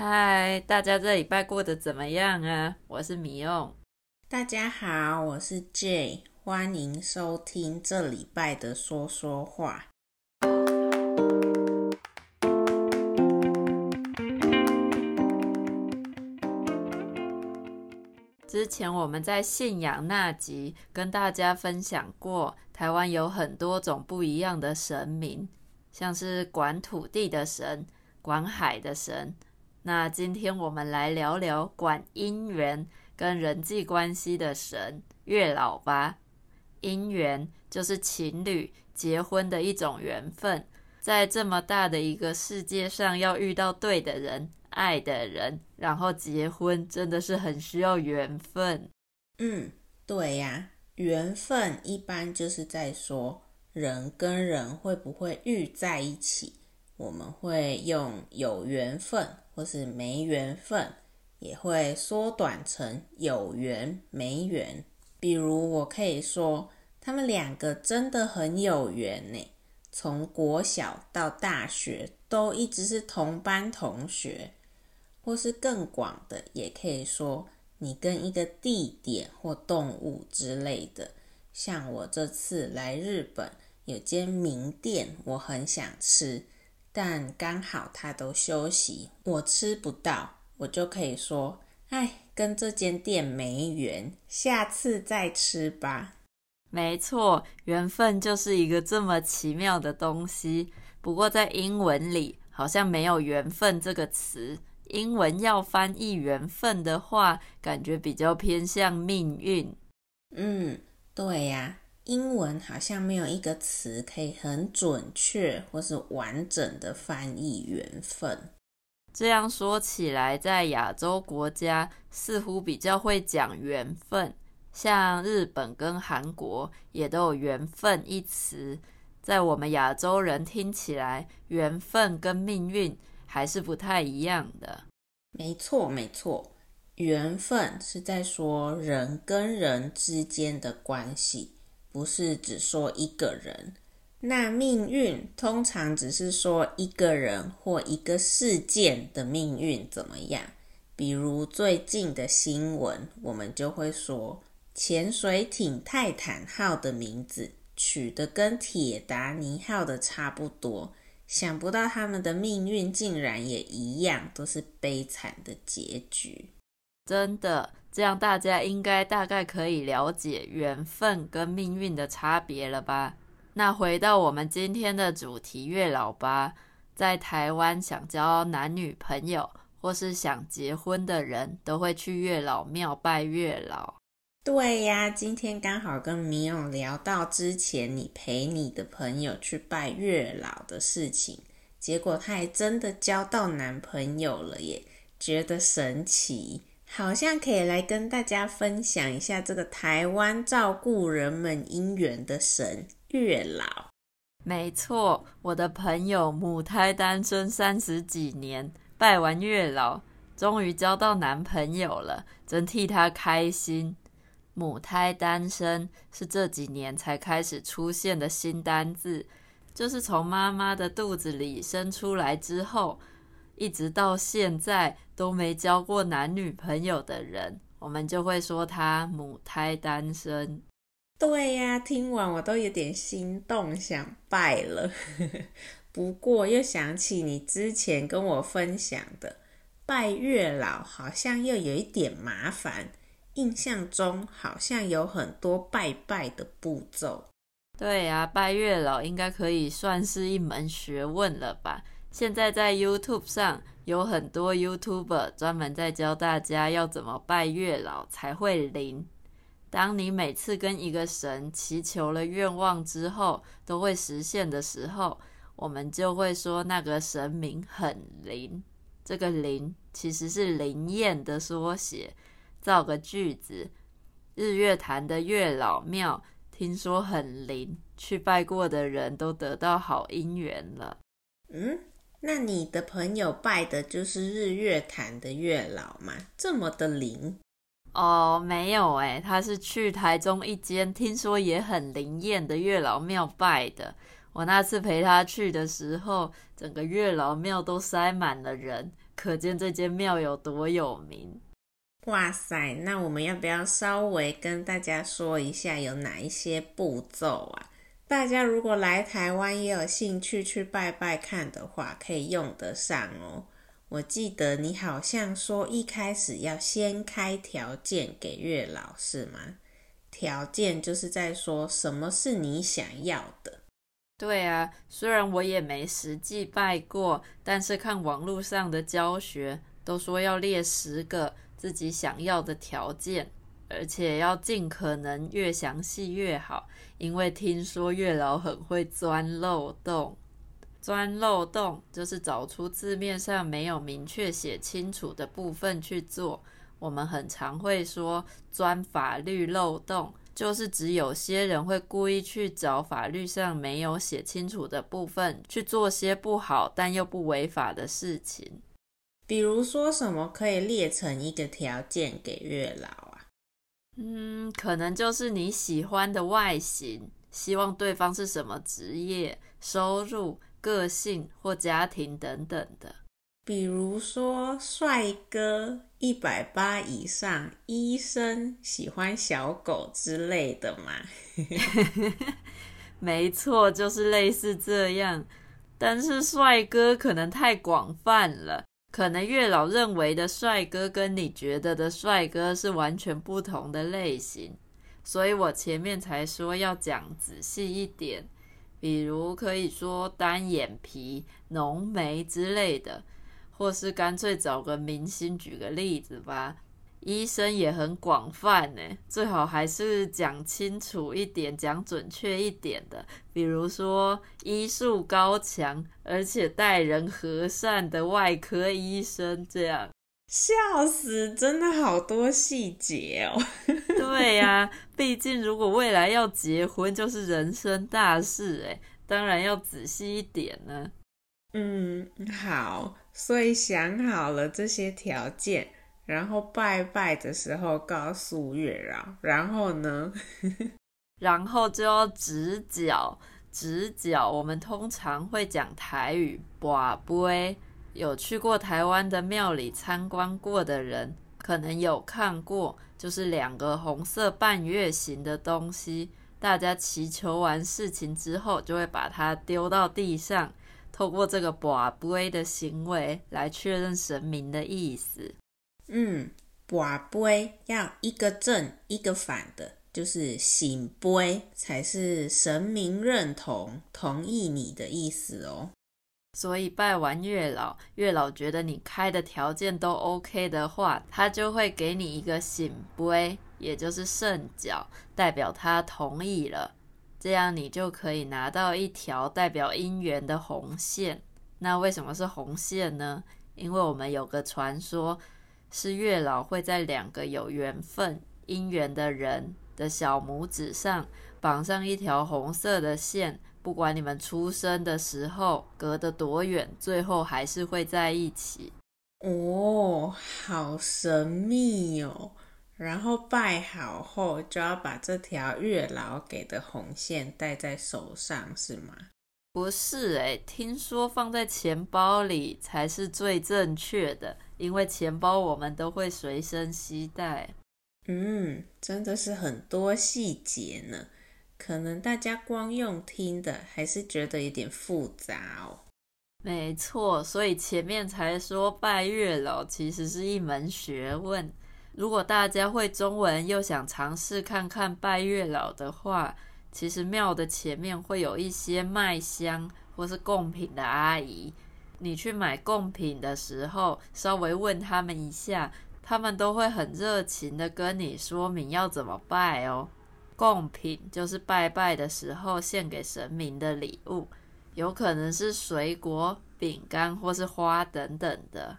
嗨，大家这礼拜过得怎么样啊？我是米用。大家好，我是 J，欢迎收听这礼拜的说说话。之前我们在信仰那集跟大家分享过，台湾有很多种不一样的神明，像是管土地的神、管海的神。那今天我们来聊聊管姻缘跟人际关系的神月老吧。姻缘就是情侣结婚的一种缘分，在这么大的一个世界上，要遇到对的人、爱的人，然后结婚，真的是很需要缘分。嗯，对呀，缘分一般就是在说人跟人会不会遇在一起，我们会用有缘分。或是没缘分，也会缩短成有缘没缘。比如，我可以说，他们两个真的很有缘呢。从国小到大学，都一直是同班同学。或是更广的，也可以说，你跟一个地点或动物之类的。像我这次来日本，有间名店，我很想吃。但刚好他都休息，我吃不到，我就可以说：“哎，跟这间店没缘，下次再吃吧。”没错，缘分就是一个这么奇妙的东西。不过在英文里好像没有“缘分”这个词，英文要翻译“缘分”的话，感觉比较偏向命运。嗯，对呀。英文好像没有一个词可以很准确或是完整的翻译缘分。这样说起来，在亚洲国家似乎比较会讲缘分，像日本跟韩国也都有缘分一词。在我们亚洲人听起来，缘分跟命运还是不太一样的。没错，没错，缘分是在说人跟人之间的关系。不是只说一个人，那命运通常只是说一个人或一个事件的命运怎么样。比如最近的新闻，我们就会说潜水艇泰坦号的名字取得跟铁达尼号的差不多，想不到他们的命运竟然也一样，都是悲惨的结局。真的。这样大家应该大概可以了解缘分跟命运的差别了吧？那回到我们今天的主题，月老吧。在台湾想交男女朋友或是想结婚的人都会去月老庙拜月老。对呀，今天刚好跟米勇聊到之前你陪你的朋友去拜月老的事情，结果他还真的交到男朋友了耶，觉得神奇。好像可以来跟大家分享一下这个台湾照顾人们姻缘的神月老。没错，我的朋友母胎单身三十几年，拜完月老，终于交到男朋友了，真替他开心。母胎单身是这几年才开始出现的新单字，就是从妈妈的肚子里生出来之后。一直到现在都没交过男女朋友的人，我们就会说他母胎单身。对呀，听完我都有点心动，想拜了。不过又想起你之前跟我分享的拜月老，好像又有一点麻烦。印象中好像有很多拜拜的步骤。对呀，拜月老应该可以算是一门学问了吧？现在在 YouTube 上有很多 YouTuber 专门在教大家要怎么拜月老才会灵。当你每次跟一个神祈求了愿望之后都会实现的时候，我们就会说那个神明很灵。这个灵其实是灵验的缩写。造个句子：日月潭的月老庙听说很灵，去拜过的人都得到好姻缘了。嗯。那你的朋友拜的就是日月潭的月老吗？这么的灵？哦，没有诶，他是去台中一间听说也很灵验的月老庙拜的。我那次陪他去的时候，整个月老庙都塞满了人，可见这间庙有多有名。哇塞，那我们要不要稍微跟大家说一下有哪一些步骤啊？大家如果来台湾也有兴趣去拜拜看的话，可以用得上哦。我记得你好像说一开始要先开条件给月老，是吗？条件就是在说什么是你想要的。对啊，虽然我也没实际拜过，但是看网络上的教学都说要列十个自己想要的条件，而且要尽可能越详细越好，因为听说月老很会钻漏洞。钻漏洞就是找出字面上没有明确写清楚的部分去做。我们很常会说钻法律漏洞。就是指有些人会故意去找法律上没有写清楚的部分，去做些不好但又不违法的事情。比如说什么可以列成一个条件给月老？嗯，可能就是你喜欢的外形，希望对方是什么职业、收入、个性或家庭等等的。比如说，帅哥一百八以上，医生喜欢小狗之类的嘛。没错，就是类似这样。但是帅哥可能太广泛了，可能月老认为的帅哥跟你觉得的帅哥是完全不同的类型，所以我前面才说要讲仔细一点。比如可以说单眼皮、浓眉之类的。或是干脆找个明星，举个例子吧。医生也很广泛呢，最好还是讲清楚一点，讲准确一点的。比如说医术高强，而且待人和善的外科医生，这样。笑死，真的好多细节哦。对呀，毕竟如果未来要结婚，就是人生大事哎，当然要仔细一点呢。嗯，好。所以想好了这些条件，然后拜拜的时候告诉月老，然后呢，然后就要掷筊，掷筊。我们通常会讲台语，跋杯。有去过台湾的庙里参观过的人，可能有看过，就是两个红色半月形的东西，大家祈求完事情之后，就会把它丢到地上。透过这个跋杯的行为来确认神明的意思。嗯，跋杯要一个正一个反的，就是醒杯才是神明认同、同意你的意思哦。所以拜完月老，月老觉得你开的条件都 OK 的话，他就会给你一个醒杯，也就是圣角，代表他同意了。这样你就可以拿到一条代表姻缘的红线。那为什么是红线呢？因为我们有个传说，是月老会在两个有缘分、姻缘的人的小拇指上绑上一条红色的线，不管你们出生的时候隔得多远，最后还是会在一起。哦，好神秘哦！然后拜好后，就要把这条月老给的红线戴在手上，是吗？不是诶，听说放在钱包里才是最正确的，因为钱包我们都会随身携带。嗯，真的是很多细节呢，可能大家光用听的，还是觉得有点复杂哦。没错，所以前面才说拜月老其实是一门学问。如果大家会中文又想尝试看看拜月老的话，其实庙的前面会有一些卖香或是贡品的阿姨。你去买贡品的时候，稍微问他们一下，他们都会很热情的跟你说明要怎么拜哦。贡品就是拜拜的时候献给神明的礼物，有可能是水果、饼干或是花等等的。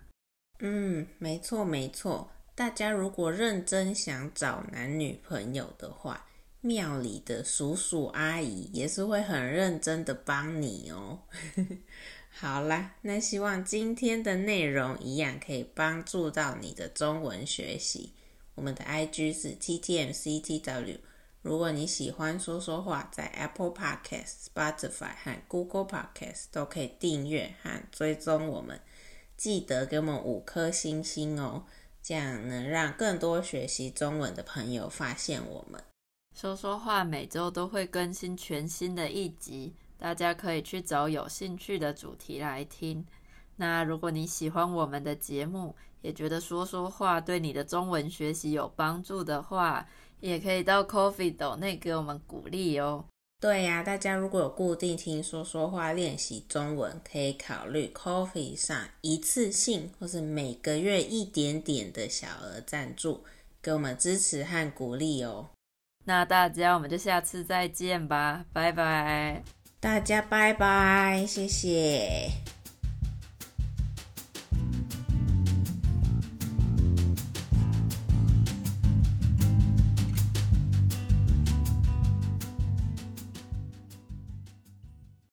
嗯，没错没错。大家如果认真想找男女朋友的话，庙里的叔叔阿姨也是会很认真的帮你哦。好啦，那希望今天的内容一样可以帮助到你的中文学习。我们的 IG 是 TTMCTW。如果你喜欢说说话，在 Apple Podcast、Spotify 和 Google Podcast 都可以订阅和追踪我们。记得给我们五颗星星哦，这样能让更多学习中文的朋友发现我们。说说话每周都会更新全新的一集，大家可以去找有兴趣的主题来听。那如果你喜欢我们的节目，也觉得说说话对你的中文学习有帮助的话，也可以到 Coffee 斗内给我们鼓励哦。对呀，大家如果有固定听说说话练习中文，可以考虑 Coffee 上一次性或是每个月一点点的小额赞助，给我们支持和鼓励哦。那大家我们就下次再见吧，拜拜。大家拜拜，谢谢。